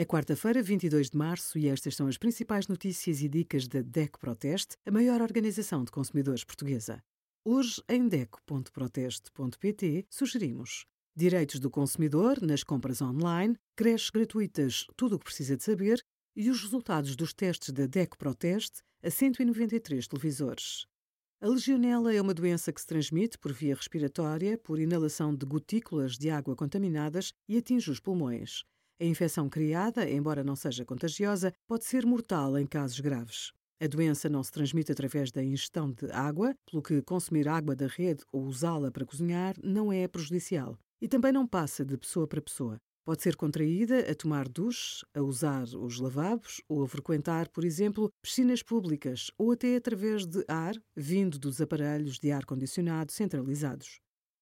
É quarta-feira, 22 de março, e estas são as principais notícias e dicas da DECO Proteste, a maior organização de consumidores portuguesa. Hoje, em DECO.proteste.pt, sugerimos direitos do consumidor nas compras online, creches gratuitas, tudo o que precisa de saber e os resultados dos testes da DECO Proteste a 193 televisores. A legionela é uma doença que se transmite por via respiratória, por inalação de gotículas de água contaminadas e atinge os pulmões. A infecção criada, embora não seja contagiosa, pode ser mortal em casos graves. A doença não se transmite através da ingestão de água, pelo que consumir água da rede ou usá-la para cozinhar não é prejudicial. E também não passa de pessoa para pessoa. Pode ser contraída a tomar duche, a usar os lavabos ou a frequentar, por exemplo, piscinas públicas ou até através de ar vindo dos aparelhos de ar-condicionado centralizados.